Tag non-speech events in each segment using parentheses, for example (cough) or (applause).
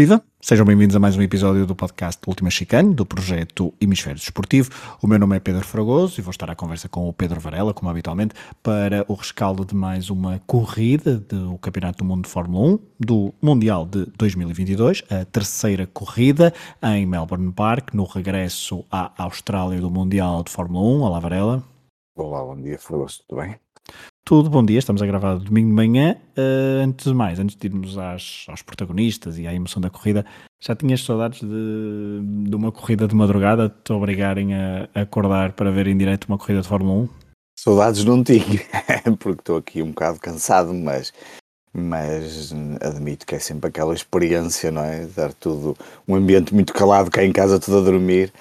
Viva! Sejam bem-vindos a mais um episódio do podcast Última Chicane, do projeto Hemisfério Desportivo. O meu nome é Pedro Fragoso e vou estar à conversa com o Pedro Varela, como habitualmente, para o rescaldo de mais uma corrida do Campeonato do Mundo de Fórmula 1, do Mundial de 2022, a terceira corrida em Melbourne Park, no regresso à Austrália do Mundial de Fórmula 1. Olá, Varela. Olá, bom dia, Fragoso, tudo bem? Tudo, bom dia, estamos a gravar domingo de manhã. Uh, antes de mais, antes de irmos às, aos protagonistas e à emoção da corrida, já tinhas saudades de, de uma corrida de madrugada, te obrigarem a, a acordar para ver em direto uma corrida de Fórmula 1? Saudades não tinha, (laughs) porque estou aqui um bocado cansado, mas, mas admito que é sempre aquela experiência, não é? Dar tudo, um ambiente muito calado cá em casa, tudo a dormir,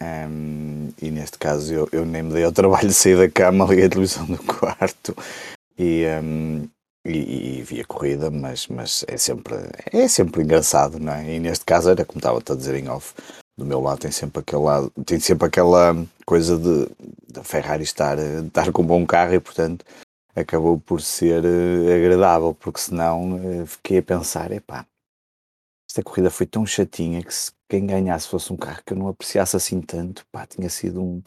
um, e neste caso eu, eu, nem me dei ao trabalho de sair da cama, liguei a televisão do (laughs) quarto e, um, e, e, vi a corrida, mas, mas é, sempre, é sempre engraçado, não é? E neste caso era como estava a dizer em off, do meu lado tem sempre aquele lado, tem sempre aquela coisa de, de Ferrari estar, estar com um bom carro e portanto acabou por ser uh, agradável, porque senão uh, fiquei a pensar, epá, esta corrida foi tão chatinha que se quem ganhasse fosse um carro que eu não apreciasse assim tanto, pá, tinha sido um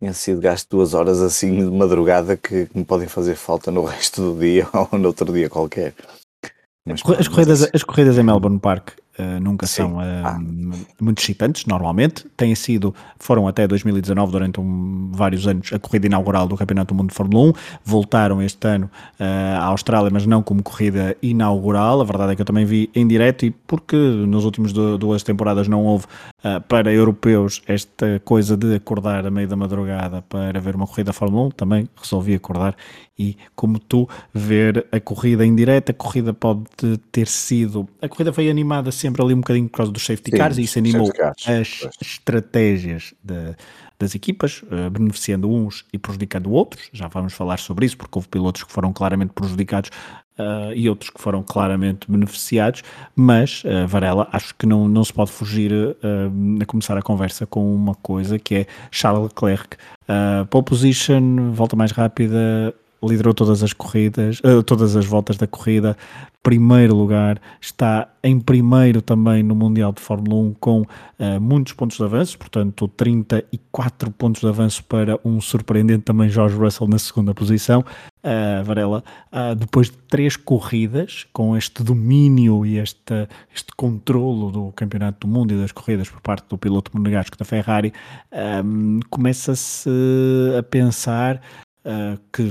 tinha sido gasto duas horas assim de madrugada que, que me podem fazer falta no (laughs) resto do dia ou no outro dia qualquer. Mas, as, corridas, as corridas em Melbourne Park uh, nunca Sim. são uh, ah. muito normalmente. Têm sido, foram até 2019, durante um, vários anos, a corrida inaugural do Campeonato do Mundo de Fórmula 1. Voltaram este ano uh, à Austrália, mas não como corrida inaugural. A verdade é que eu também vi em direto e porque nos últimos duas temporadas não houve para europeus esta coisa de acordar a meio da madrugada para ver uma corrida Fórmula 1, também resolvi acordar e como tu ver a corrida em direto, a corrida pode ter sido, a corrida foi animada sempre ali um bocadinho por causa dos safety Sim, cars e isso animou as pois. estratégias de, das equipas, uh, beneficiando uns e prejudicando outros. Já vamos falar sobre isso, porque houve pilotos que foram claramente prejudicados uh, e outros que foram claramente beneficiados. Mas, uh, Varela, acho que não, não se pode fugir a começar a conversa com uma coisa que é Charles Leclerc. pole position, volta mais rápida, liderou todas as corridas, uh, todas as voltas da corrida, primeiro lugar, está em primeiro também no Mundial de Fórmula 1 com uh, muitos pontos de avanço, portanto 34 pontos de avanço para um surpreendente também George Russell na segunda posição. Uh, Varela, depois de três corridas, com este domínio e este, este controlo do Campeonato do Mundo e das corridas por parte do piloto monegasco da Ferrari, um, começa-se a pensar que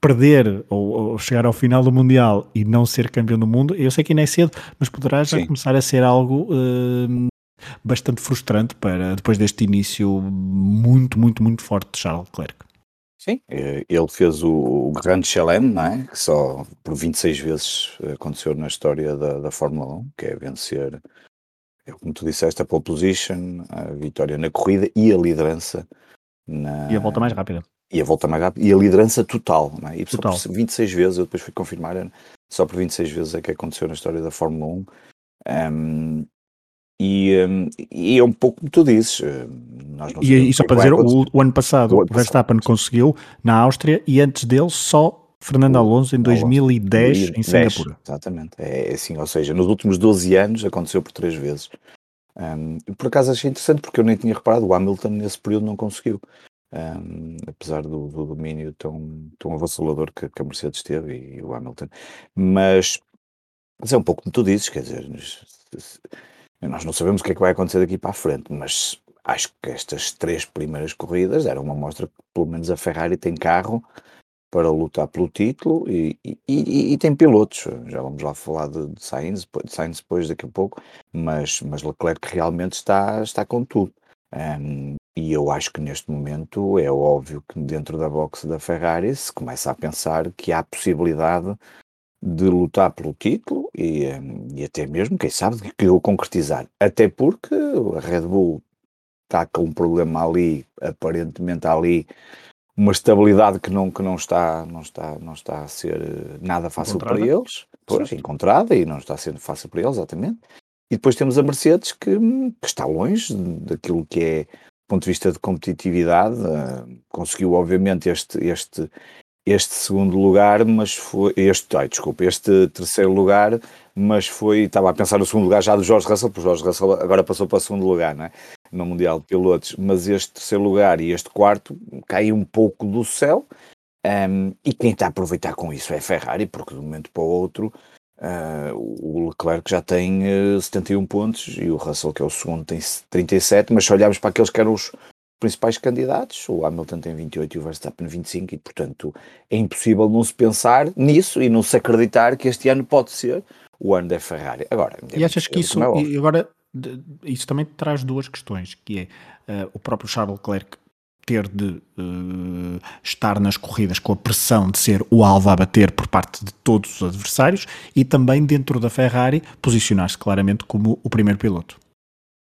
perder ou, ou, chegar ao final do Mundial e não ser campeão do mundo, eu sei que ainda é cedo, mas poderá já Sim. começar a ser algo uh, bastante frustrante para depois deste início muito, muito, muito forte de Charles Leclerc. Sim, eh, ele fez o, o Grande Chelem, não é? que só por 26 vezes aconteceu na história da, da Fórmula 1, que é vencer, é como tu disseste, a pole position, a vitória na corrida e a liderança. Na... E a volta mais rápida e a volta mais rápida e a liderança total, não é? E total. só por 26 vezes, eu depois fui confirmar, só por 26 vezes é que aconteceu na história da Fórmula 1. Um, e, um, e é um pouco como tu dizes. e, e só é para dizer, o, o, ano passado o, ano Verstappen conseguiu na Áustria e antes dele só Fernando Alonso em 2010 Alonso, em Singapura. Exatamente, é, é assim, ou seja, nos últimos 12 anos aconteceu por três vezes. Um, por acaso achei interessante porque eu nem tinha reparado, o Hamilton nesse período não conseguiu um, apesar do, do, domínio tão, tão avassalador que, que, a Mercedes teve e, e, o Hamilton. Mas, mas é um pouco como tu dizes, quer dizer, nós não sabemos o que é que vai acontecer daqui para a frente, mas acho que estas três primeiras corridas eram uma mostra que pelo menos a Ferrari tem carro para lutar pelo título e, e, e, e tem pilotos. Já vamos lá falar de, de Sainz, de Sainz depois daqui a pouco, mas, mas Leclerc realmente está, está com tudo. Um, e eu acho que neste momento é óbvio que dentro da boxe da Ferrari se começa a pensar que há possibilidade de lutar pelo título e, e até mesmo, quem sabe, que o concretizar. Até porque a Red Bull está com um problema ali, aparentemente ali, uma estabilidade que não, que não, está, não, está, não está a ser nada fácil encontrada. para eles. Pois, encontrada e não está sendo fácil para eles, exatamente. E depois temos a Mercedes que, que está longe daquilo que é ponto de vista de competitividade, uh, conseguiu obviamente este, este, este segundo lugar, mas foi este, ai, desculpa, este terceiro lugar, mas foi, estava a pensar no segundo lugar já do Jorge Russell, porque o Jorge Russell agora passou para o segundo lugar, não é? no Mundial de Pilotos, mas este terceiro lugar e este quarto caiu um pouco do céu, um, e quem está a aproveitar com isso é a Ferrari, porque de um momento para o outro uh, o Leclerc já tem uh, 71 pontos e o Russell, que é o segundo, tem 37, mas se olharmos para aqueles que eram os principais candidatos, o Hamilton tem 28 e o Verstappen 25, e portanto é impossível não se pensar nisso e não se acreditar que este ano pode ser o ano da Ferrari. Agora, e achas que isso, é agora, isso também traz duas questões, que é uh, o próprio Charles Leclerc ter de uh, estar nas corridas com a pressão de ser o alvo a bater por parte de todos os adversários e também dentro da Ferrari posicionar-se claramente como o primeiro piloto.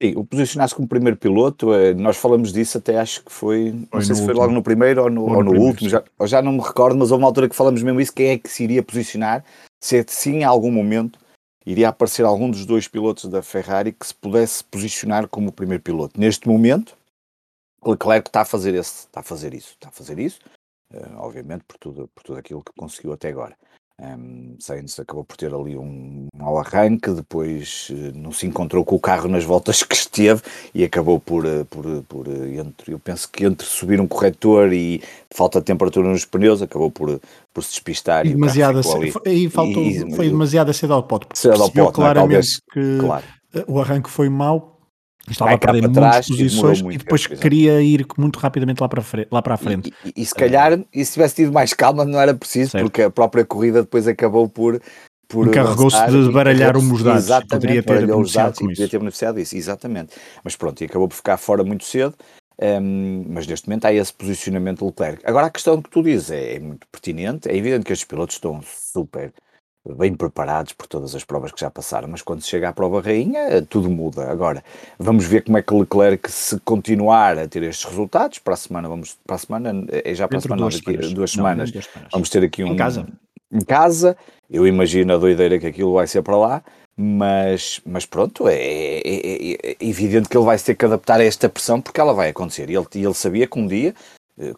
Sim, o posicionar-se como primeiro piloto, eh, nós falamos disso até acho que foi, não foi sei se foi logo no primeiro ou no, ou no, no último, já, já não me recordo, mas houve uma altura que falamos mesmo isso, quem é que se iria posicionar, se é sim em algum momento iria aparecer algum dos dois pilotos da Ferrari que se pudesse posicionar como o primeiro piloto. Neste momento, Leclerc está a fazer esse, está a fazer isso, está a fazer isso, uh, obviamente por tudo, por tudo aquilo que conseguiu até agora. Um, Sainz acabou por ter ali um mau arranque, depois uh, não se encontrou com o carro nas voltas (laughs) que esteve e acabou por, uh, por, por entre, eu penso que entre subir um corretor e falta de temperatura nos pneus, acabou por, por se despistar. E, e demasiado cedo, e faltou, e, foi demasiado cedo ao pote, cedo ao pote, claramente é? Talvez, que claro. o arranque foi mau Estava a perder muitas posições e, e depois queria ir muito rapidamente lá para, frente, lá para a frente. E, e, e se calhar, e se tivesse tido mais calma, não era preciso, certo. porque a própria corrida depois acabou por. por Encarregou-se de baralhar os dados. Exatamente, poderia ter beneficiado com Poderia ter beneficiado disso, exatamente. Mas pronto, e acabou por ficar fora muito cedo. Um, mas neste momento há esse posicionamento do Leclerc. Agora a questão que tu dizes é, é muito pertinente. É evidente que estes pilotos estão super bem preparados por todas as provas que já passaram, mas quando chega à prova rainha, tudo muda. Agora, vamos ver como é que Leclerc, se continuar a ter estes resultados, para a semana, vamos, para a semana, é já para Dentro a semana, duas, daqui, semanas. duas semanas, não, semanas, vamos ter aqui um... Em casa. Em casa, eu imagino a doideira que aquilo vai ser para lá, mas, mas pronto, é, é, é, é evidente que ele vai ter que adaptar a esta pressão porque ela vai acontecer. E ele, ele sabia que um dia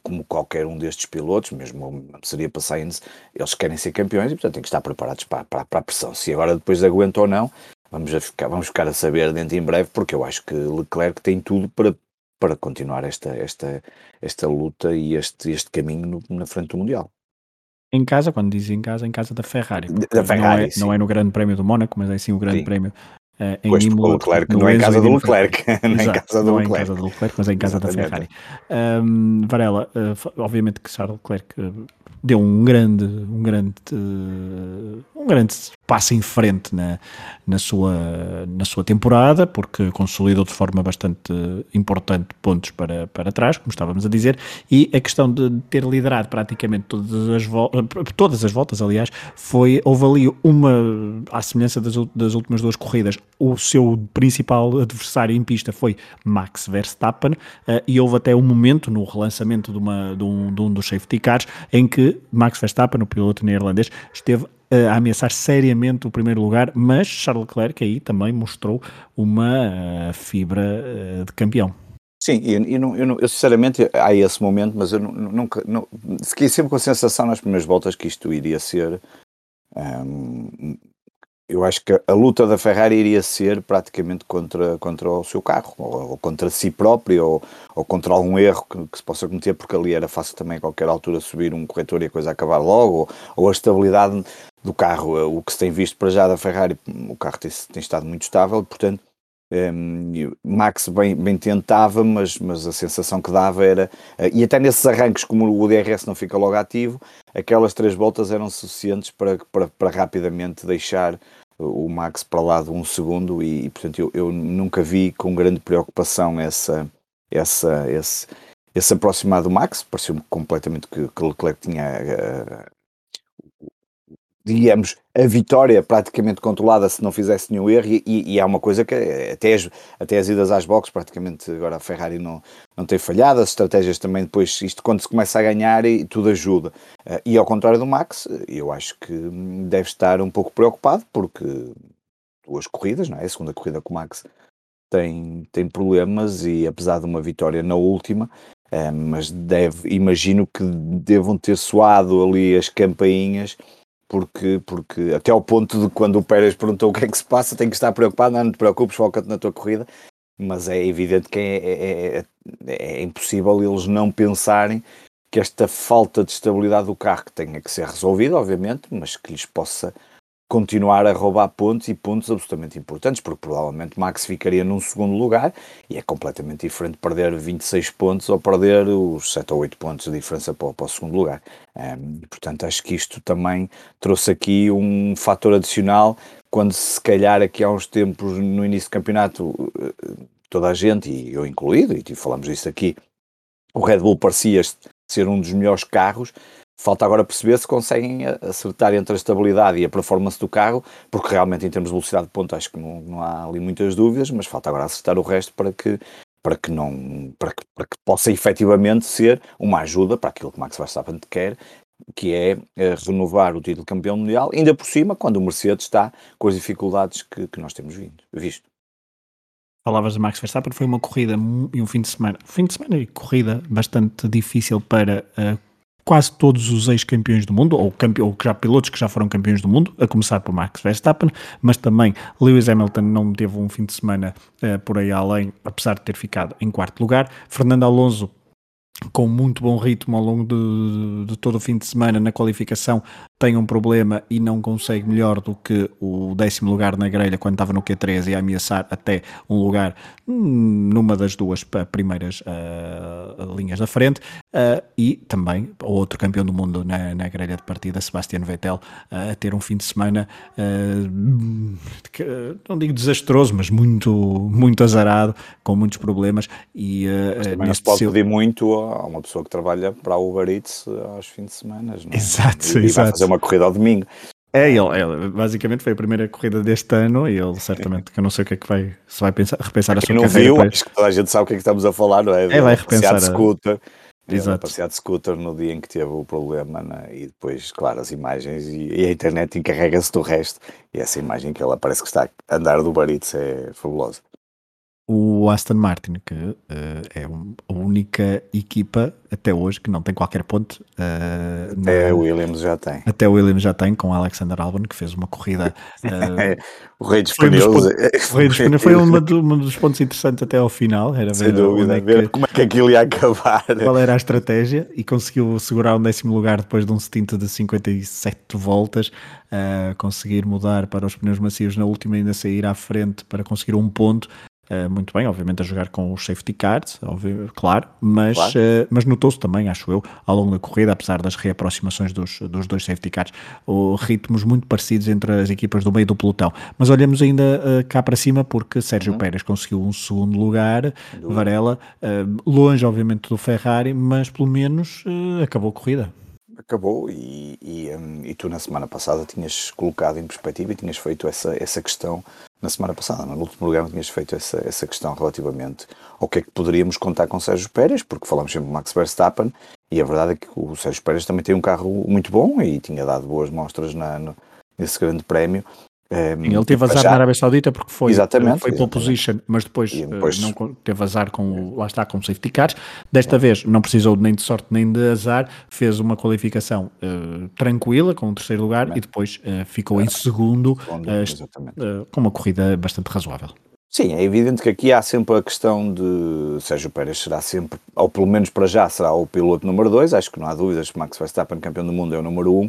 como qualquer um destes pilotos, mesmo seria para Sainz, eles querem ser campeões e, portanto, têm que estar preparados para, para, para a pressão. Se agora depois aguenta ou não, vamos, a ficar, vamos ficar a saber dentro em breve, porque eu acho que Leclerc tem tudo para, para continuar esta, esta, esta luta e este, este caminho no, na frente do Mundial. Em casa, quando diz em casa, em casa da Ferrari. Da Ferrari não, é, não é no Grande Prémio do Mónaco, mas é sim o Grande sim. Prémio Uh, em pois, Imola, Leclerc, não é em casa do Leclerc, (laughs) não é em casa do não Leclerc. é em casa do Leclerc, mas é em casa Exatamente. da Ferrari. Um, Varela, uh, obviamente que Charles Leclerc uh, deu um grande, um grande, um grande passo em frente na, na, sua, na sua temporada, porque consolidou de forma bastante importante pontos para, para trás, como estávamos a dizer, e a questão de ter liderado praticamente todas as, todas as voltas, aliás, foi, houve ali uma, à semelhança das, das últimas duas corridas, o seu principal adversário em pista foi Max Verstappen, uh, e houve até um momento no relançamento de, uma, de, um, de um dos safety cars em que Max Verstappen, o piloto neerlandês, esteve a ameaçar seriamente o primeiro lugar, mas Charles Leclerc aí também mostrou uma uh, fibra uh, de campeão. Sim, eu, não, eu, sinceramente há esse momento, mas eu nunca não, fiquei sempre com a sensação nas primeiras voltas que isto iria ser um, eu acho que a luta da Ferrari iria ser praticamente contra, contra o seu carro, ou, ou contra si próprio, ou, ou contra algum erro que, que, se possa cometer, porque ali era fácil também a qualquer altura subir um corretor e a coisa acabar logo, ou, ou a estabilidade do carro. O que se tem visto para já da Ferrari, o carro tem, tem estado muito estável, portanto um, Max bem, bem tentava, mas, mas a sensação que dava era, uh, e até nesses arranques, como o DRS não fica logo ativo, aquelas três voltas eram suficientes para, para, para rapidamente deixar o Max para lá de um segundo e, portanto eu, eu, nunca vi com grande preocupação essa, essa, esse, esse aproximado do Max, pareceu-me completamente que, que Leclerc tinha uh, digamos, a vitória praticamente controlada se não fizesse nenhum erro, e, e, há uma coisa que até as, até as idas às boxes, praticamente agora a Ferrari não, não tem falhado, as estratégias também depois, isto quando se começa a ganhar, e tudo ajuda. Uh, e ao contrário do Max, eu acho que deve estar um pouco preocupado, porque duas corridas, não é? A segunda corrida com o Max tem, tem problemas, e apesar de uma vitória na última, uh, mas deve, imagino que devam ter soado ali as campainhas porque, porque até ao ponto de quando o Pérez perguntou o que é que se passa, tem que estar preocupado, não, não te preocupes, foca-te na tua corrida, mas é evidente que é, é, é, é, impossível eles não pensarem que esta falta de estabilidade do carro que tenha que ser resolvida, obviamente, mas que lhes possa continuar a roubar pontos e pontos absolutamente importantes, porque provavelmente Max ficaria num segundo lugar e é completamente diferente perder 26 pontos ou perder os 7 ou 8 pontos de diferença para, para o segundo lugar. Um, portanto, acho que isto também trouxe aqui um fator adicional quando se calhar aqui há uns tempos no início do campeonato eh, toda a gente, e eu incluído, e falamos disso aqui, o Red Bull parecia ser um dos melhores carros, Falta agora perceber se conseguem acertar entre a estabilidade e a performance do carro, porque realmente em termos de velocidade de ponta acho que não, não há ali muitas dúvidas, mas falta agora acertar o resto para que para que não para que, para que possa efetivamente ser uma ajuda para aquilo que Max Verstappen quer, que é, é renovar o título de campeão mundial, ainda por cima quando o Mercedes está com as dificuldades que, que nós temos vindo, visto. Palavras de Max Verstappen, foi uma corrida e um fim de semana, fim de semana e corrida bastante difícil para uh, quase todos os ex-campeões do mundo, ou, ou já pilotos que já foram campeões do mundo, a começar por Max Verstappen, mas também Lewis Hamilton não teve um fim de semana uh, por aí além, apesar de ter ficado em quarto lugar. Fernando Alonso com muito bom ritmo ao longo de, de, todo o fim de semana na qualificação, tem um problema e não consegue melhor do que o décimo lugar na grelha quando estava no Q3 e a ameaçar até um lugar hum, numa das duas primeiras uh, linhas da frente. Uh, e também o outro campeão do mundo na, na grelha de partida, Sebastian Vettel, uh, a ter um fim de semana, que, não digo desastroso, mas muito, muito azarado, com muitos problemas. E, também não se pode pedir muito a uma pessoa que trabalha para a Uber Eats aos fins de semana. Não é? Exato, e, exato. Fazer uma corrida ao domingo. É, ele, ele, basicamente foi a primeira corrida deste ano e ele certamente, que eu não sei o que é que vai, se vai pensar, repensar a sua não carreira. Viu, acho que toda a gente sabe o que é que estamos a falar, não é? É, vai repensar. De scooter, Exato. passear de scooter no dia em que teve o problema né? e depois, claro, as imagens e, e a internet encarrega-se do resto e essa imagem que ele parece que está a andar do Baritz é fabulosa o Aston Martin, que uh, é um, a única equipa até hoje que não tem qualquer ponto. Uh, até o Williams já tem. Até o Williams já tem, com Alexander Albon, que fez uma corrida. Uh, (laughs) o rei dos pneus. o rei dos pneus foi um, um dos pontos interessantes até ao final. Era Sem ver, dúvida, ver como é que aquilo ia acabar. Qual era a estratégia e conseguiu segurar um décimo lugar depois de um stint de 57 voltas. Uh, conseguir mudar para os pneus macios na última ainda sair à frente para conseguir um ponto Uh, muito bem, obviamente a jogar com os safety cards, óbvio, claro, mas, claro. Uh, mas notou-se também, acho eu, ao longo da corrida, apesar das reaproximações dos, dos dois safety cards, o, ritmos muito parecidos entre as equipas do meio do pelotão. Mas olhamos ainda uh, cá para cima, porque Sérgio uhum. Pérez conseguiu um segundo lugar. Varela, longe, obviamente, do Ferrari, mas pelo menos acabou a corrida acabou e, e, um, e, tu na semana passada tinhas colocado em perspectiva e tinhas feito essa, essa questão na semana passada, no último lugar tinhas feito essa, essa questão relativamente ao que é que poderíamos contar com Sérgio Pérez, porque falamos sempre de Max Verstappen e a verdade é que o Sérgio Pérez também tem um carro muito bom e tinha dado boas mostras na, no, nesse grande prémio um, ele teve azar já... na Arábia Saudita porque foi, exatamente, foi pole position, mas depois, depois... Uh, não teve azar com lá está com o safety cars. Desta é. vez não precisou nem de sorte nem de azar, fez uma qualificação uh, tranquila com o terceiro lugar é. e depois uh, ficou é. em segundo, com uma corrida bastante razoável. Sim, é evidente que aqui há sempre a questão de Sérgio Pérez será sempre, ou pelo menos para já, será o piloto número 2. Acho que não há dúvidas que Max Verstappen, campeão do mundo, é o número 1. Um,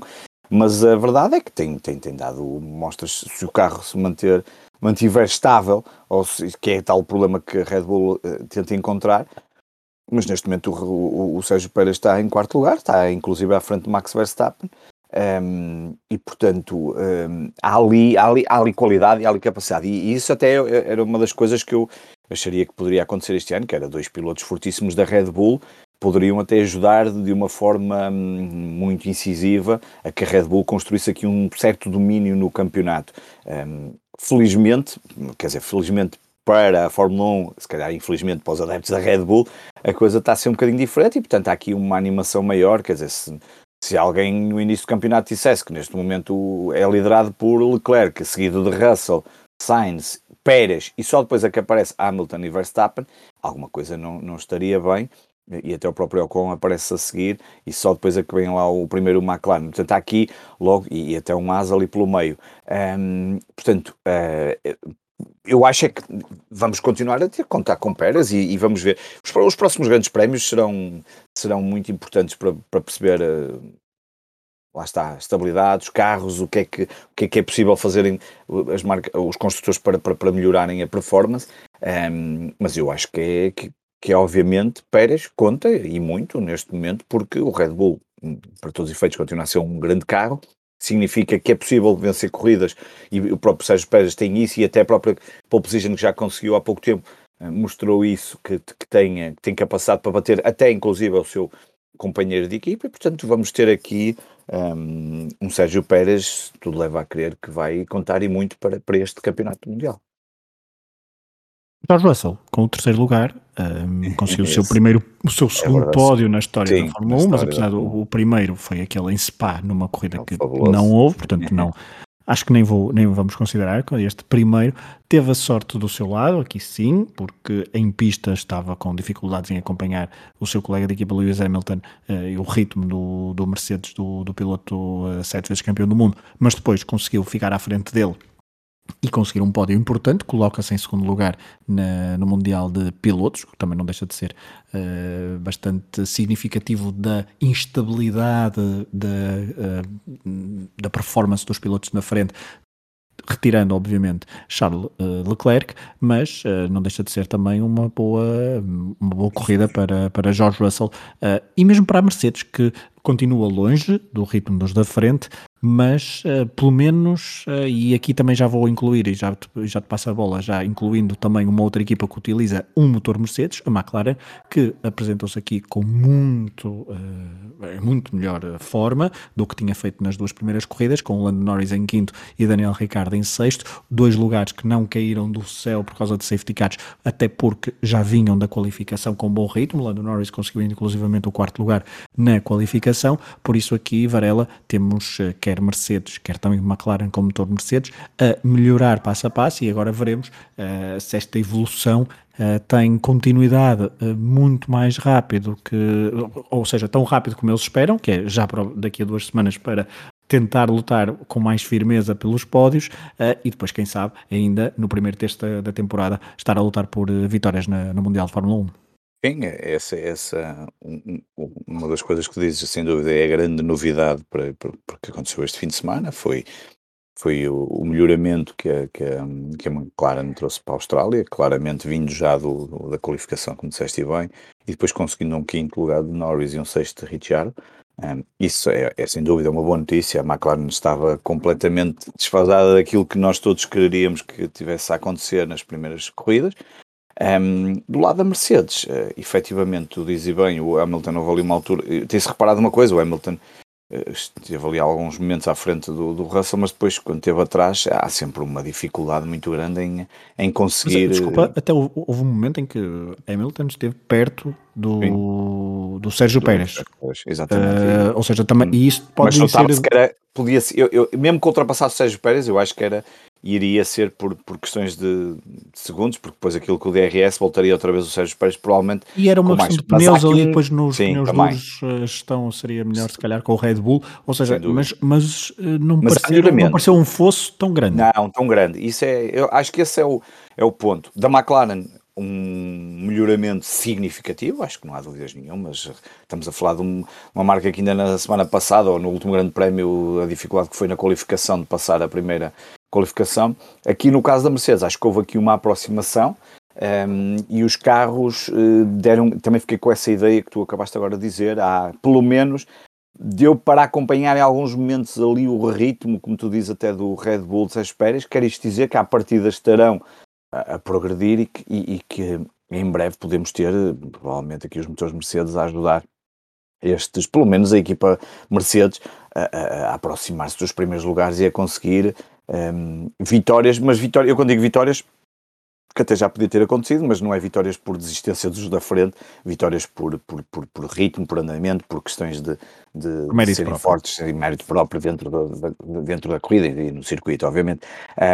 mas a verdade é que tem, tem, tem dado mostras, se o carro se manter, mantiver estável, ou se, que é tal problema que a Red Bull uh, tenta encontrar, mas neste momento o, o, o, Sérgio Pérez está em quarto lugar, está inclusive à frente do Max Verstappen, um, ehm, e portanto um, ehm, há, ali, há, ali, há ali qualidade e há ali capacidade, e, e isso até era uma das coisas que eu acharia que poderia acontecer este ano, que era dois pilotos fortíssimos da Red Bull, poderiam até ajudar de uma forma hum, muito incisiva a que a Red Bull construísse aqui um certo domínio no campeonato. Um, felizmente, quer dizer, felizmente para a Fórmula 1, se calhar infelizmente para os adeptos da Red Bull, a coisa está a ser um bocadinho diferente e portanto há aqui uma animação maior, quer dizer, se, se alguém no início do campeonato dissesse que neste momento é liderado por Leclerc, seguido de Russell, Sainz, Pérez e só depois é que aparece Hamilton e Verstappen, alguma coisa não, não estaria bem e até o próprio Ocon aparece a seguir e só depois é que vem lá o primeiro McLaren. Portanto, há aqui logo, e, e até um asa ali pelo meio. Um, portanto, uh, eu acho é que vamos continuar a ter contar com Pérez e, e, vamos ver. Os, os, próximos grandes prémios serão, serão muito importantes para, para perceber. Uh, lá está, estabilidade, os carros, o que é que, o que, é, que é possível fazerem as marcas, os construtores para, para, para melhorarem a performance, um, mas eu acho que é, que, que é obviamente Pérez conta e muito neste momento, porque o Red Bull, para todos os efeitos, continua a ser um grande carro, significa que é possível vencer corridas e o próprio Sérgio Pérez tem isso e até a própria pole position que já conseguiu há pouco tempo eh, mostrou isso, que, que, tem, que tem capacidade para bater até inclusive o seu companheiro de equipa e portanto vamos ter aqui um, um Sérgio Pérez, tudo leva a crer que vai contar e muito para, para este campeonato mundial. George Russell, com o terceiro lugar, um, (laughs) conseguiu o seu primeiro, o seu é segundo é pódio na história Sim, da Fórmula 1, mas apesar do o primeiro foi aquele em Spa, numa corrida que fabuloso. não houve, portanto não, (laughs) acho que nem, vou, nem vamos considerar este primeiro teve a sorte do seu lado, aqui sim, porque em pista estava com dificuldades em acompanhar o seu colega de equipa Lewis Hamilton uh, e o ritmo do, do Mercedes, do, do piloto uh, sete vezes campeão do mundo, mas depois conseguiu ficar à frente dele e conseguir um pódio importante, coloca-se em segundo lugar na, no Mundial de Pilotos, que também não deixa de ser uh, bastante significativo da instabilidade da, uh, da performance dos pilotos na frente, retirando, obviamente, Charles uh, Leclerc, mas uh, não deixa de ser também uma boa, uma boa corrida para, para George Russell uh, e mesmo para a Mercedes, que continua longe do ritmo dos da frente, mas uh, pelo menos, uh, e aqui também já vou incluir, e já te, já te passo a bola, já incluindo também uma outra equipa que utiliza um motor Mercedes, a McLaren, que apresentou-se aqui com muito, uh, muito melhor forma do que tinha feito nas duas primeiras corridas, com o Lando Norris em quinto e Daniel Ricciardo em sexto, dois lugares que não caíram do céu por causa de safety cars, até porque já vinham da qualificação com bom ritmo, Lando Norris conseguiu inclusivamente o quarto lugar na qualificação, por isso aqui, Varela, temos quer quer Mercedes, quer também McLaren com motor Mercedes, a melhorar passo a passo e agora veremos uh, se esta evolução Uh, tem continuidade uh, muito mais rápido que, ou seja, tão rápido como eles esperam, que é já para, daqui a duas semanas para tentar lutar com mais firmeza pelos pódios uh, e depois, quem sabe, ainda no primeiro texto da, da temporada estar a lutar por vitórias na, no Mundial de Fórmula 1. Sim, é, essa, essa um, uma das coisas que dizes, sem dúvida, é a grande novidade para, para, para que aconteceu este fim de semana, foi, foi o, o melhoramento que a, que, a, que a McLaren trouxe para a Austrália, claramente vindo já do, do, da qualificação, como disseste bem, e depois conseguindo um quinto lugar de Norris e um sexto de Ricciardo. Um, isso é, é, sem dúvida uma boa notícia. A McLaren estava completamente desfasada daquilo que nós todos queríamos que tivesse a acontecer nas primeiras corridas. Um, do lado da Mercedes, uh, efetivamente, tu dizes bem, o Hamilton houve ali uma altura. Eh, tem-se reparado uma coisa: o Hamilton uh, esteve ali alguns momentos à frente do, do Russell, mas depois, quando esteve atrás, há sempre uma dificuldade muito grande em, em conseguir. Mas, desculpa, até houve, houve um momento em que Hamilton esteve perto do, do Sérgio do Pérez. Exatamente. Uh, ou seja, também, e isso pode mas ser. Era, podia ser eu, eu, mesmo que ultrapassasse o Sérgio Pérez, eu acho que era iria ser por, por questões de, de, segundos, porque depois aquilo que o DRS voltaria outra vez o Sérgio Pérez, provavelmente. E era uma questão de pneus ali, um... depois nos Sim, pneus duros a gestão seria melhor, se calhar, com o Red Bull, ou seja, mas, mas, eh, não, mas pareceu, não pareceu um fosso tão grande. Não, tão grande. Isso é, eu acho que esse é o, é o ponto. Da McLaren, um melhoramento significativo, acho que não há dúvidas nenhuma, mas estamos a falar de um, uma marca que ainda na semana passada, ou no último grande prémio, a dificuldade que foi na qualificação de passar a primeira qualificação. Aqui no caso da Mercedes, acho que houve aqui uma aproximação um, e os carros uh, deram, também fiquei com essa ideia que tu acabaste agora de dizer, há pelo menos deu para acompanhar em alguns momentos ali o ritmo, como tu dizes até do Red Bull Sérgio Pérez, quer isto dizer que à partida estarão a, a progredir e que, e, e que em breve podemos ter, provavelmente aqui os motores Mercedes a ajudar estes, pelo menos a equipa Mercedes, a, a, a aproximar-se dos primeiros lugares e a conseguir um, vitórias, mas vitórias, eu quando digo vitórias, que até já podia ter acontecido, mas não é vitórias por desistência dos da frente, vitórias por, por, por, por ritmo, por andamento, por questões de, de, de serem próprio. fortes e mérito próprio dentro da, dentro da corrida e no circuito, obviamente.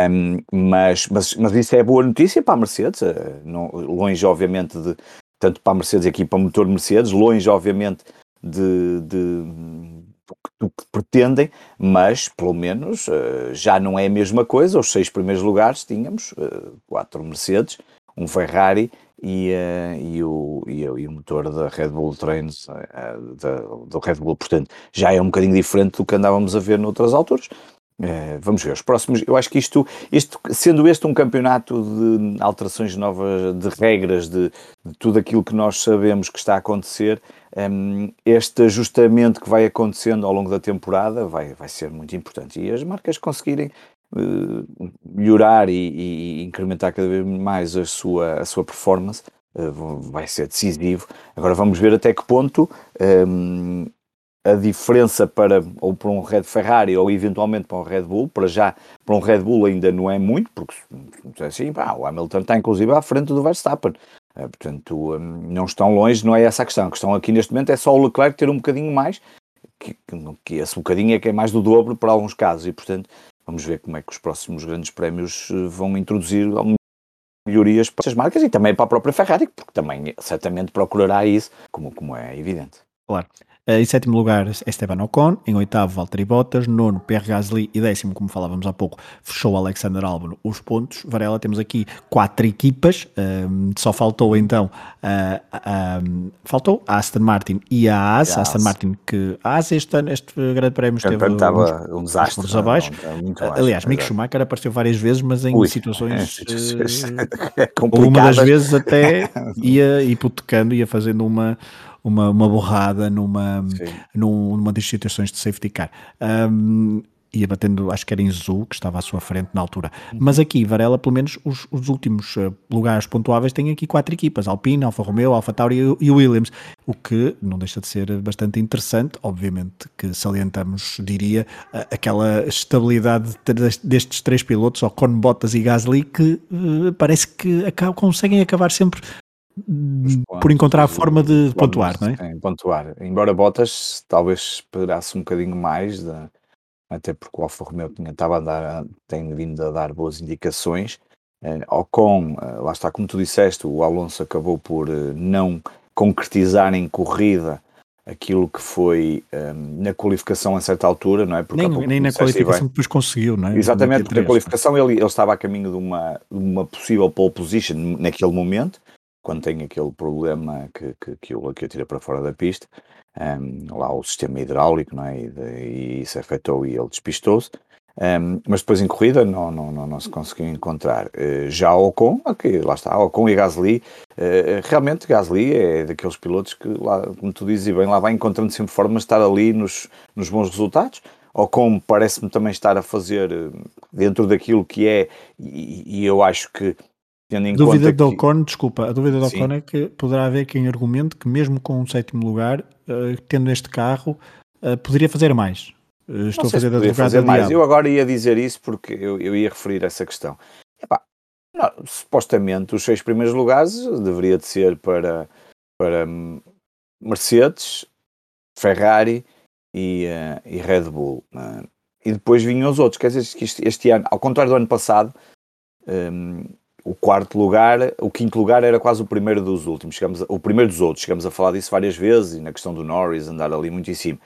Um, mas, mas, mas isso é boa notícia para a Mercedes, uh, não, longe, obviamente, de, tanto para a Mercedes aqui para o motor Mercedes, longe, obviamente, de, de do que pretendem, mas pelo menos uh, já não é a mesma coisa. Os seis primeiros lugares tínhamos uh, quatro Mercedes, um Ferrari e, uh, e, o, e, e, o motor da Red Bull Trains, da, do Red Bull, portanto, já é um bocadinho diferente do que andávamos a ver noutras alturas. É, vamos ver, os próximos, eu acho que isto, isto, sendo este um campeonato de alterações novas, de regras, de, de tudo aquilo que nós sabemos que está a acontecer, um, este ajustamento que vai acontecendo ao longo da temporada vai, vai ser muito importante. E as marcas conseguirem uh, melhorar e, e, incrementar cada vez mais a sua, a sua performance uh, vai ser decisivo. Agora vamos ver até que ponto um, a diferença para ou para um Red Ferrari ou eventualmente para um Red Bull, para já para um Red Bull ainda não é muito, porque assim, pá, o Hamilton está inclusive à frente do Verstappen. Uh, portanto, um, não estão longe, não é essa a questão. A questão aqui neste momento é só o Leclerc ter um bocadinho mais, que, que, que esse bocadinho é que é mais do dobro para alguns casos, e portanto vamos ver como é que os próximos grandes prémios eh, vão introduzir melhorias para essas marcas e também para a própria Ferrari, porque também certamente procurará isso, como, como é evidente. Claro. Eh, em sétimo lugar, Esteban Ocon. Em oitavo, Valtteri Bottas. Nono, Pierre Gasly. E décimo, como falávamos há pouco, fechou Alexander Albon os pontos. Varela, temos aqui quatro equipas. Um, ehm, só faltou então uh, um, faltou a Aston Martin e a Haas. A Aston Martin que a Haas este ano, este grande prémio esteve estava um desastre. Uns abaixo. Não, Aliás, Mick Schumacher apareceu várias vezes, mas em Ui, (laughs) situações (laughs) (laughs) é, uh, complicadas. Uma das vezes até ia hipotecando, ia fazendo uma uma, uma borrada numa, num, numa das situações de safety car. Um, ia batendo, acho que era em Zul, que estava à sua frente na altura. Uhum. Mas aqui, Varela, pelo menos os, os últimos uh, lugares pontuáveis têm aqui quatro equipas: Alpine, Alfa Romeo, Alfa Tauri e, Williams, o que não deixa de ser bastante interessante. Obviamente que salientamos, diria, aquela estabilidade destes três pilotos, Ocon, Bottas e Gasly, que uh, parece que acabam, conseguem acabar sempre por encontrar a forma de pontuar, não é? Sim, pontuar. Embora Bottas talvez esperasse um bocadinho mais, de, até porque o Alfa Romeo tinha, estava a dar, tem vindo a dar boas indicações. Eh, Ocon, eh, lá está, como tu disseste, o Alonso acabou por eh, não concretizar em corrida aquilo que foi um, na qualificação a certa altura, não é? Porque nem, nem na qualificação depois conseguiu, não é? Exatamente, porque a qualificação ele, ele estava a caminho de uma, de uma possível pole position naquele momento, quando tem aquele problema que, que, que, eu, que eu tira para fora da pista, um, lá o sistema hidráulico, não é? E, de, e isso afetou e ele despistou-se. Um, mas depois em corrida não, não, não, não se conseguiu encontrar. Uh, já o Ocon, okay, lá está, Ocon e Gasly, uh, realmente Gasly é daqueles pilotos que, lá, como tu dizes bem, lá vai encontrando sempre formas de estar ali nos, nos bons resultados. Ocon parece-me também estar a fazer uh, dentro daquilo que é, e, e eu acho que Tendo em a dúvida do Ocon, desculpa, a dúvida do Ocon é que poderá haver quem argumente que mesmo com um sétimo lugar, uh, tendo este carro, uh, poderia fazer mais. Uh, estou a fazer da fazer mais. Eu agora ia dizer isso porque eu, eu ia referir essa questão. Epá, não, supostamente os seis primeiros lugares deveria de ser para, para Mercedes, Ferrari e, e Red Bull. e depois vinham os outros. Quer dizer que este, este ano, ao contrário do ano passado, um, o quarto lugar, o quinto lugar era quase o primeiro dos últimos, chegamos a, o primeiro dos outros, chegamos a falar disso várias vezes, e na questão do Norris andar ali muito em cima.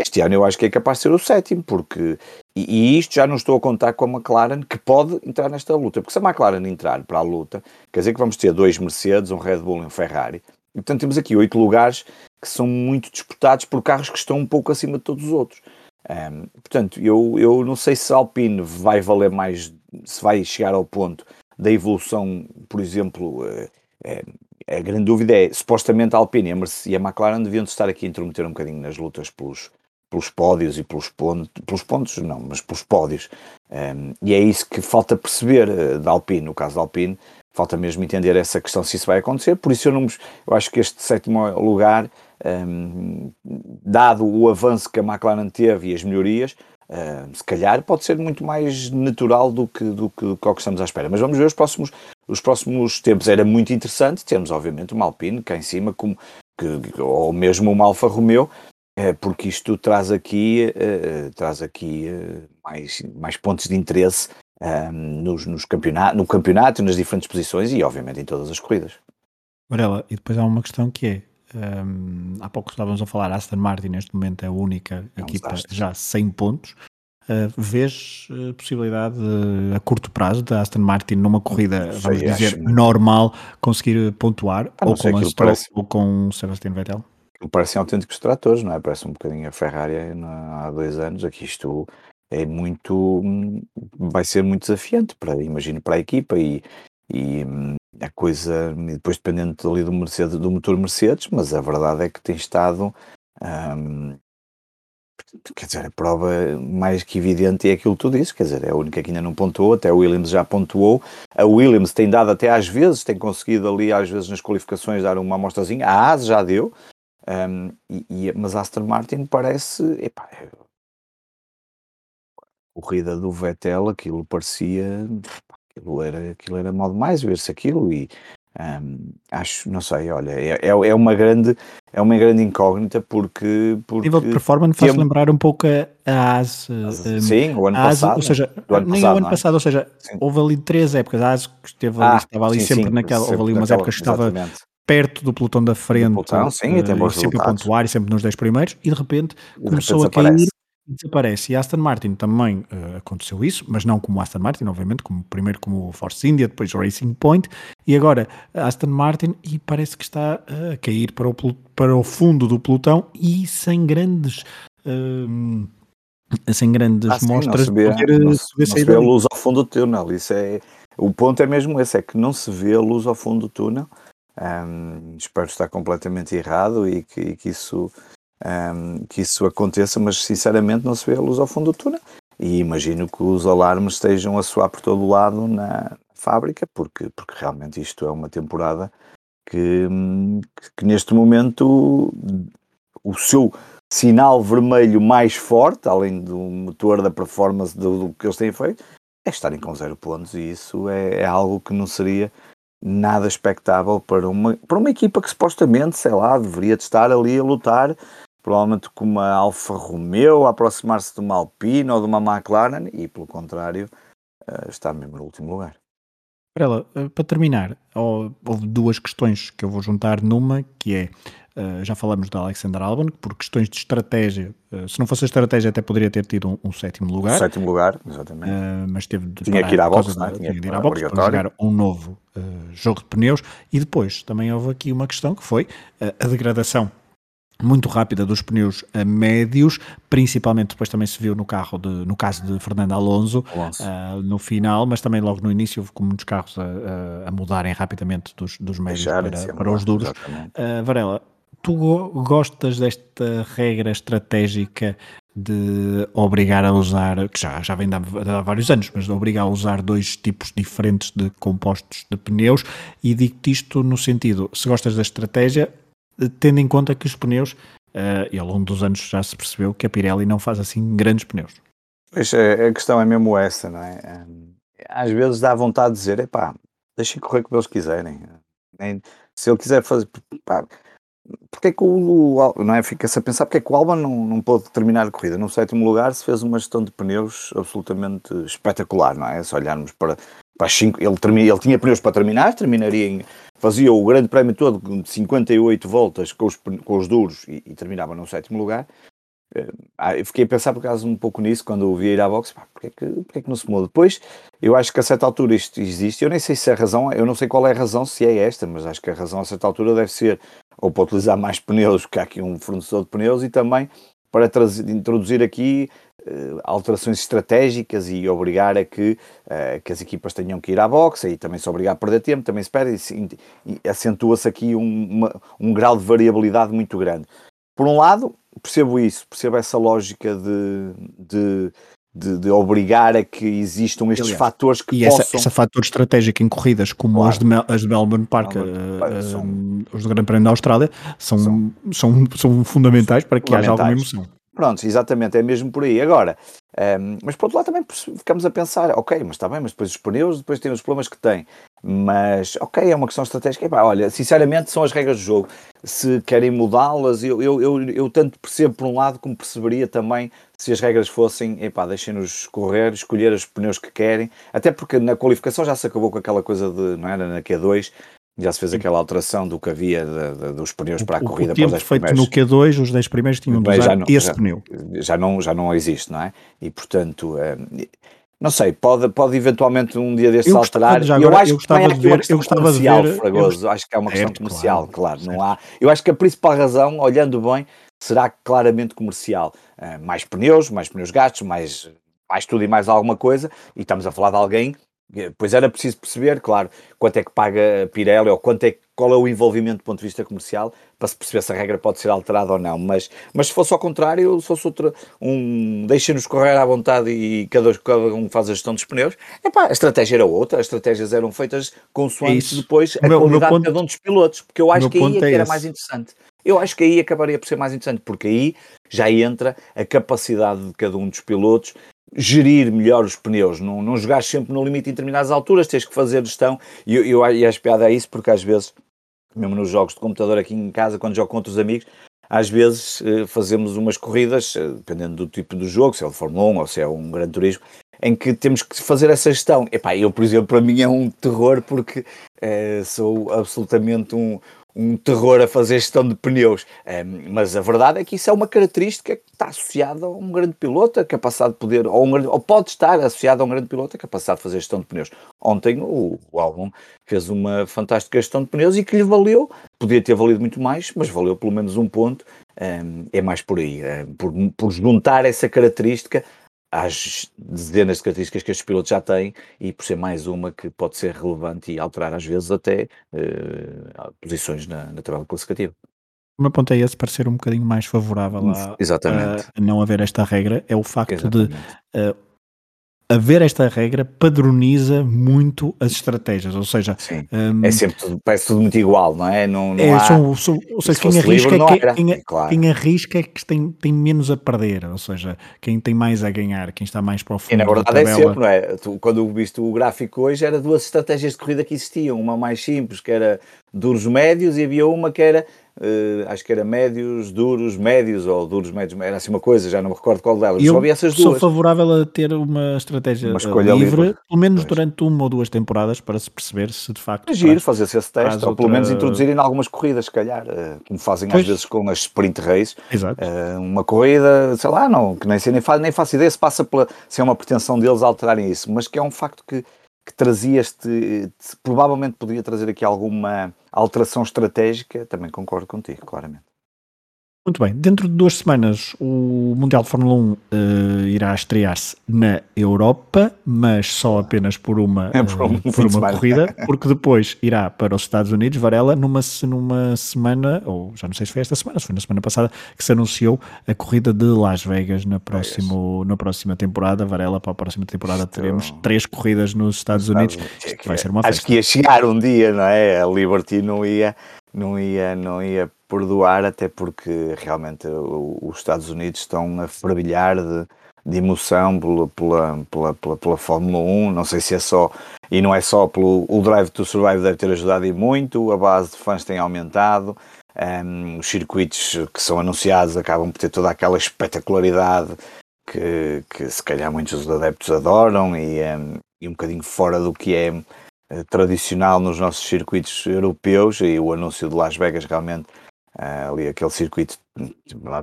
Este ano eu acho que é capaz de ser o sétimo, porque, e, e isto já não estou a contar com a McLaren, que pode entrar nesta luta, porque se a McLaren entrar para a luta, quer dizer que vamos ter dois Mercedes, um Red Bull e um Ferrari, e portanto temos aqui oito lugares que são muito disputados por carros que estão um pouco acima de todos os outros. Um, portanto, eu, eu não sei se a Alpine vai valer mais, se vai chegar ao ponto da evolução, por exemplo, é, a grande dúvida é, supostamente a Alpine e a McLaren deviam estar aqui a intrometer um bocadinho nas lutas pelos, pelos pódios e pelos pontos, pelos pontos não, mas pelos pódios. Um, e é isso que falta perceber uh, da Alpine, no caso da Alpine, falta mesmo entender essa questão se isso vai acontecer, por isso eu, não, eu acho que este sétimo lugar, um, dado o avanço que a McLaren teve e as melhorias, Uh, se calhar pode ser muito mais natural do que, do que, do que estamos à espera. Mas vamos ver os próximos, os próximos tempos. Era muito interessante termos, obviamente, uma Alpine cá em cima, como, que, ou mesmo uma Alfa Romeo, uh, porque isto traz aqui, uh, traz aqui mais, mais pontos de interesse nos, nos campeonato, no campeonato, nas diferentes posições e, obviamente, em todas as corridas. Varela, e depois há uma questão que é, um, há pouco estávamos a falar, a Aston Martin neste momento é a única é um equipa desastre. já 100 pontos. Uh, vês uh, possibilidade de, a curto prazo da Aston Martin numa corrida, vamos dizer, normal, conseguir pontuar ah, ou, com a Stroll, parece... ou com o Sebastian Vettel? Parecem autênticos tratores, não é? Parece um bocadinho a Ferrari há dois anos. Aqui isto é muito. vai ser muito desafiante, para, imagino, para a equipa e, e a coisa, depois dependendo ali do, Mercedes, do motor Mercedes, mas a verdade é que tem estado. Um, quer dizer, a prova mais que evidente é aquilo que tu dizes, quer dizer, é a única que ainda não pontuou, até a Williams já pontuou. A Williams tem dado até às vezes, tem conseguido ali às vezes nas qualificações dar uma amostrazinha, a AS já deu, e, e, mas a Aston Martin parece, epá, é corrida do Vettel, aquilo parecia, aquilo era, aquilo era mal demais ver-se aquilo e um, acho, não sei, olha, é, é, é, uma grande, é uma grande incógnita porque. porque nível de performance faz lembrar um pouco a AS. Um, sim, o ano passado. Ou seja, ano nem passado, o ano é? passado, ou seja, sim. houve ali três épocas. A AS que esteve ali, ah, estava ali sim, sempre sim, naquela, sempre houve ali umas épocas que estava perto do pelotão da frente, pelotão, sim, uh, sempre a pontuar e sempre nos 10 primeiros, e de repente de começou repente a cair desaparece. E Aston Martin também uh, aconteceu isso, mas não como Aston Martin, obviamente, como, primeiro como Force India, depois Racing Point, e agora Aston Martin, e parece que está uh, a cair para o, para o fundo do pelotão e sem grandes. Uh, sem grandes ah, sim, mostras não se vê, poder, não se, não se vê a luz ao fundo do túnel. Isso é, o ponto é mesmo esse, é que não se vê a luz ao fundo do túnel. Um, espero estar completamente errado e que, e que isso um, que isso aconteça, mas sinceramente não se vê a luz ao fundo do túnel. E imagino que os alarmes estejam a soar por todo o lado na fábrica, porque, porque realmente isto é uma temporada que, que, neste momento o seu sinal vermelho mais forte, além do motor da performance do, do que eles têm feito, é estarem com zero pontos e isso é, é, algo que não seria nada expectável para uma, para uma equipa que supostamente, sei lá, deveria estar ali a lutar provavelmente com uma Alfa Romeo a aproximar-se de uma Alpine ou de uma McLaren e, pelo contrário, uh, está mesmo no último lugar. Para, eh, para terminar, houve duas questões que eu vou juntar numa, que é, uh, já falamos da Alexander Albon, por questões de estratégia, se não fosse a estratégia até poderia ter tido um, um sétimo lugar. sétimo lugar, exatamente. mas teve de tinha que ir à boxe, não é? Tinha, tinha que ir à boxe para jogar um novo jogo de pneus e depois também houve aqui uma questão que foi a degradação muito rápida dos pneus médios, principalmente depois também se viu no carro de, no caso de Fernando Alonso, Alonso. Uh, no final, mas também logo no início houve com muitos carros a, a, mudarem rapidamente dos, dos médios para, para os duros. Uh, Varela, tu gostas desta regra estratégica de obrigar a usar, que já, já vem de há, vários anos, mas de obrigar a usar dois tipos diferentes de compostos de pneus e digo-te isto no sentido, se gostas da estratégia, tendo em conta que os pneus, uh, e ao longo dos anos já se percebeu que a Pirelli não faz assim grandes pneus. Pois, é, a questão é mesmo essa, não é? Eh, às vezes dá vontade de dizer, epá, deixem correr como eles quiserem. Se ele quiser fazer, pá, porque é que o não é? Fica-se a pensar porque é que o Alba não, não pôde terminar a corrida. No sétimo lugar se fez uma gestão de pneus absolutamente espetacular, não é? Se olharmos para, as cinco, ele, termina, ele tinha pneus para terminar, terminaria em, fazia o grande prémio todo de 58 voltas com os, com os duros e, e terminava no sétimo lugar. Uh, eu fiquei a pensar por acaso um pouco nisso quando eu via ir à boxe, pá, porque, é que, porque é que não se muda? Depois, eu acho que a certa altura isto existe, eu nem sei se a razão, eu não sei qual é a razão, se é esta, mas acho que a razão a certa altura deve ser ou para utilizar mais pneus, que há aqui um fornecedor de pneus, e também para trazer, introduzir aqui uh, alterações estratégicas e obrigar a que, uh, que as equipas tenham que ir à boxe e também se obrigar a perder tempo, também se perde e, e acentua-se aqui um, uma, um grau de variabilidade muito grande. Por um lado, percebo isso, percebo essa lógica de, de de, de, obrigar a que existam estes Aliás, fatores que e possam... essa, essa fator estratégico em corridas como claro. as, de Mel, as de Melbourne Park, Melbourne, uh, são... os do Grande Prémio da Austrália, são, são, são, são fundamentais para que fundamentais. haja alguma emoção. Pronto, exatamente, é mesmo por aí. Agora, um, ehm, mas por outro lado também ficamos a pensar, ok, mas está bem, mas depois os pneus, depois tem os problemas que tem. Mas, ok, é uma questão estratégica. Epá, olha, sinceramente são as regras do jogo. Se querem mudá-las, eu, eu, eu, eu, tanto percebo por um lado como perceberia também se as regras fossem, epá, deixem-nos correr, escolher os pneus que querem. Até porque na qualificação já se acabou com aquela coisa de, não era, na Q2, Já se fez aquela alteração do que havia de, de, dos pneus para a corrida. O tempo feito primeiros. no Q2, os 10 primeiros tinham de usar não, esse já, pneu. Já não, já não existe, não é? E portanto, é, não sei, pode, pode eventualmente um dia destes alterar. Já agora, eu acho eu gostava que de ver, eu gostava de ver, Fragoso. acho que é uma questão certo, comercial, claro, claro não há. Eu acho que a principal razão, olhando bem, será claramente comercial. Uh, mais pneus, mais pneus gastos, mais, mais tudo e mais alguma coisa, e estamos a falar de alguém Pois era preciso perceber, claro, quanto é que paga a Pirelli ou quanto é, qual é o envolvimento do ponto de vista comercial para se perceber se a regra pode ser alterada ou não. Mas, mas se fosse ao contrário, se fosse outra, um deixem-nos correr à vontade e cada, cada um faz a gestão dos pneus, epá, a estratégia era outra, as estratégias eram feitas consoante é depois a meu, qualidade ponto, de cada um dos pilotos, porque eu acho que aí é, é era mais interessante. Eu acho que aí acabaria por ser mais interessante, porque aí já entra a capacidade de cada um dos pilotos gerir melhor os pneus, não, não jogar sempre no limite em determinadas alturas, tens que fazer gestão, e eu, eu, e acho piada é isso, porque às vezes, mesmo nos jogos de computador aqui em casa, quando jogo contra os amigos, às vezes eh, fazemos umas corridas, eh, dependendo do tipo do jogo, se é o Fórmula 1 ou se é um grande turismo, em que temos que fazer essa gestão. Epá, eu, por exemplo, para mim é um terror porque eh, sou absolutamente um, um terror a fazer gestão de pneus. Mas a verdade é que isso é uma característica que está associada a um grande piloto, a capacidade de poder, ou, um ou pode estar associada a um grande piloto, a capacidade de fazer gestão de pneus. Ontem o, o álbum fez uma fantástica gestão de pneus e que lhe valeu, podia ter valido muito mais, mas valeu pelo menos um ponto. É mais por aí, por, por juntar essa característica às dezenas de características que estes pilotos já têm e por ser mais uma que pode ser relevante e alterar às vezes até uh, posições na, na tabela classificativa. O meu ponto é esse, para ser um bocadinho mais favorável a, a, a não haver esta regra, é o facto Exatamente. de uh, haver esta regra padroniza muito as estratégias, ou seja, um, é sempre tudo, parece tudo muito igual, não é? Não, não é, há, são, são, ou seja, quem arrisca, livre, é que, quem, claro. quem, arrisca é que tem, tem menos a perder, ou seja, quem tem mais a ganhar, quem está mais para o fundo. E na verdade é sempre, não é? Tu, quando viste o gráfico hoje, era duas estratégias de corrida que existiam, uma mais simples, que era duros médios, e havia uma que era Uh, acho que era médios, duros, médios ou duros, médios, era assim uma coisa, já não me recordo qual delas. Eu só vi essas duas. sou favorável a ter uma estratégia uma escolha livre, livre, pelo menos pois. durante uma ou duas temporadas, para se perceber se de facto. Agir, fazer-se esse teste, ou pelo menos introduzirem em algumas corridas, se calhar, uh, como fazem pois. às vezes com as sprint race. Exato. Uh, uma corrida, sei lá, não, que nem sei, nem faço, nem faço ideia se passa pela, se é uma pretensão deles alterarem isso, mas que é um facto que que trazia este. provavelmente podia trazer aqui alguma alteração estratégica, também concordo contigo, claramente. Muito bem, dentro de duas semanas o Mundial de Fórmula 1 uh, eh, irá estrear-se na Europa, mas só apenas por uma, é por, um uh, por uma corrida, (laughs) porque depois irá para os Estados Unidos, Varela, numa, numa semana, ou já não sei se foi esta semana, se foi na semana passada, que se anunciou a corrida de Las Vegas na, próximo, na próxima temporada. Varela, para a próxima temporada teremos três corridas nos Estados Unidos. Isto vai ser uma festa. Acho que ia chegar um dia, não é? A Liberty não ia, não ia, não ia perdoar, até porque realmente os Estados Unidos estão a fervilhar de, de emoção pela, pela, pela, pela, pela Fórmula 1. Não sei se é só, e não é só pelo o Drive to Survive, deve ter ajudado e muito, a base de fãs tem aumentado. Um, os circuitos que são anunciados acabam por ter toda aquela espetacularidade que, que se calhar muitos adeptos adoram e, um, e um bocadinho fora do que é uh, tradicional nos nossos circuitos europeus e o anúncio de Las Vegas realmente Uh, ali aquele circuito,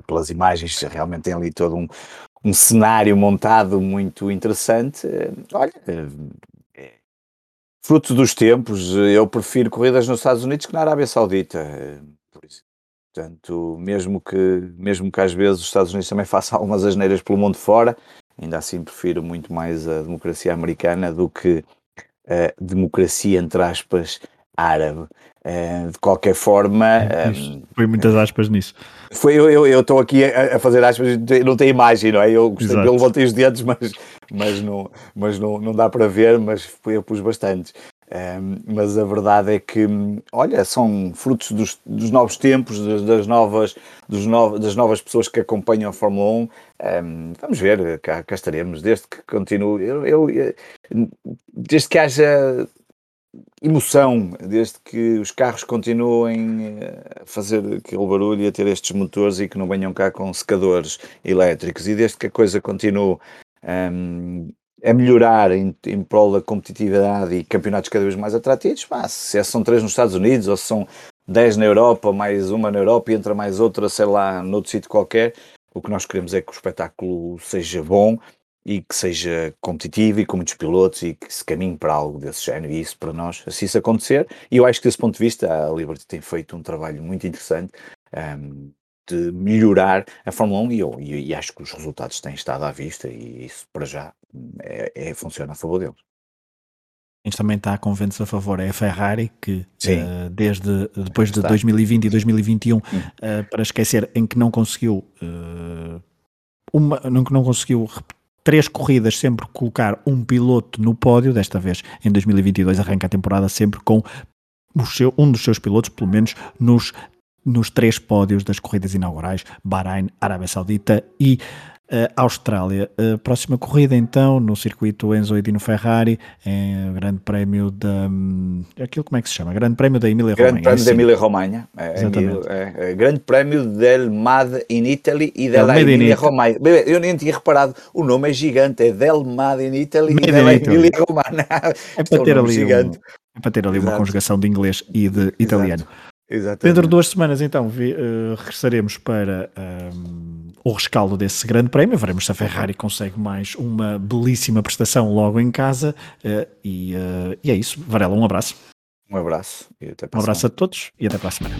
pelas imagens, realmente tem ali todo um, um cenário montado muito interessante. Uh, olha, uh, fruto dos tempos, eu prefiro corridas nos Estados Unidos que na Arábia Saudita. Portanto, mesmo que, mesmo que às vezes os Estados Unidos também (laughs) façam algumas asneiras pelo mundo fora, ainda assim prefiro muito mais a democracia americana do que a democracia, entre aspas, árabe. Uh, de qualquer forma. É, um, foi muitas aspas nisso. Foi, eu estou aqui a, a, fazer aspas, não tem imagem, não é? Eu gostei, eu levantei os dedos, mas, mas, não, mas não, não dá para ver, mas eu pus bastantes. Um, mas a verdade é que, olha, são frutos dos, dos novos tempos, das, das novas, dos no, das novas pessoas que acompanham a Fórmula 1. Um, vamos ver, cá, cá, estaremos, desde que continue. Eu, eu, desde que haja emoção, desde que os carros continuem eh, a fazer aquele barulho e a ter estes motores e que não venham cá com secadores elétricos, e desde que a coisa continue um, a melhorar em, em prol da competitividade e campeonatos cada vez mais atrativos, pá, se são três nos Estados Unidos ou se são dez na Europa, mais uma na Europa e entra mais outra, sei lá, noutro sítio qualquer, o que nós queremos é que o espetáculo seja bom e que seja competitivo e com muitos pilotos e que se caminhe para algo desse género. E isso para nós, assim isso acontecer, e eu acho que desse ponto de vista a Liberty tem feito um trabalho muito interessante um, de melhorar a Fórmula 1 e, eu, e, acho que os resultados têm estado à vista e isso para já é, é funciona a favor deles. Quem também está com ventos a favor. É a Ferrari, que uh, desde depois de 2020 e 2021, uh, eh, para esquecer, em que não conseguiu uh, uma, não, não conseguiu três corridas sempre colocar um piloto no pódio, desta vez em 2022 arranca a temporada sempre com seu, um dos seus pilotos, pelo menos nos, nos três pódios das corridas inaugurais, Bahrein, Arábia Saudita e Uh, Austrália. Uh, próxima corrida então no circuito Enzo Edino Ferrari, em Grande Prémio da. Um, aquilo como é que se chama? Grande Prémio da Emília Romagna. Grande Prémio da Emília Romagna. É, é, é, grande Prémio del Mad in Italy e della Emília Romagna. Eu nem tinha reparado, o nome é gigante, é del Mad in Italy Made e della Emília Romagna. É (laughs) para ter ali, um, é para ter ali uma conjugação de inglês e de italiano. Exato. Exatamente. Dentro de duas semanas, então, vi, uh, regressaremos para um, o rescaldo desse grande prémio. Veremos se a Ferrari consegue mais uma belíssima prestação logo em casa. Uh, e, uh, e, é isso. Varela, um abraço. Um abraço. um abraço a todos e até para a semana.